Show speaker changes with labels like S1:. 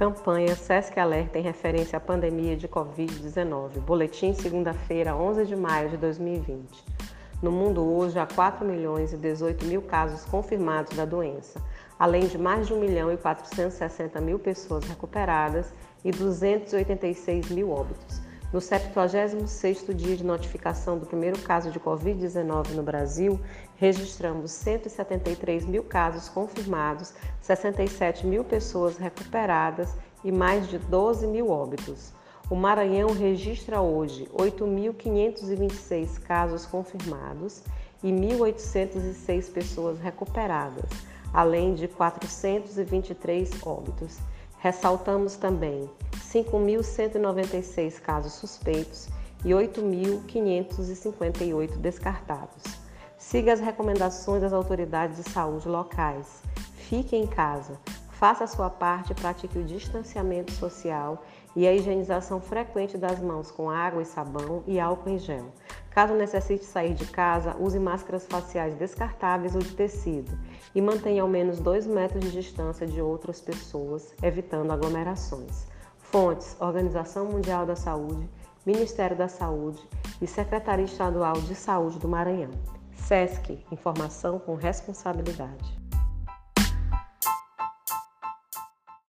S1: Campanha SESC Alerta em referência à pandemia de Covid-19. Boletim segunda-feira, 11 de maio de 2020. No mundo hoje há 4 milhões e 18 mil casos confirmados da doença, além de mais de 1 milhão e 460 mil pessoas recuperadas e 286 mil óbitos. No 76º dia de notificação do primeiro caso de Covid-19 no Brasil, registramos 173 mil casos confirmados, 67 mil pessoas recuperadas e mais de 12 mil óbitos. O Maranhão registra hoje 8.526 casos confirmados e 1.806 pessoas recuperadas, além de 423 óbitos. Ressaltamos também 5.196 casos suspeitos e 8.558 descartados. Siga as recomendações das autoridades de saúde locais. Fique em casa, faça a sua parte, pratique o distanciamento social e a higienização frequente das mãos com água e sabão e álcool em gel. Caso necessite sair de casa, use máscaras faciais descartáveis ou de tecido e mantenha ao menos 2 metros de distância de outras pessoas, evitando aglomerações. Fontes: Organização Mundial da Saúde, Ministério da Saúde e Secretaria Estadual de Saúde do Maranhão. SESC Informação com responsabilidade.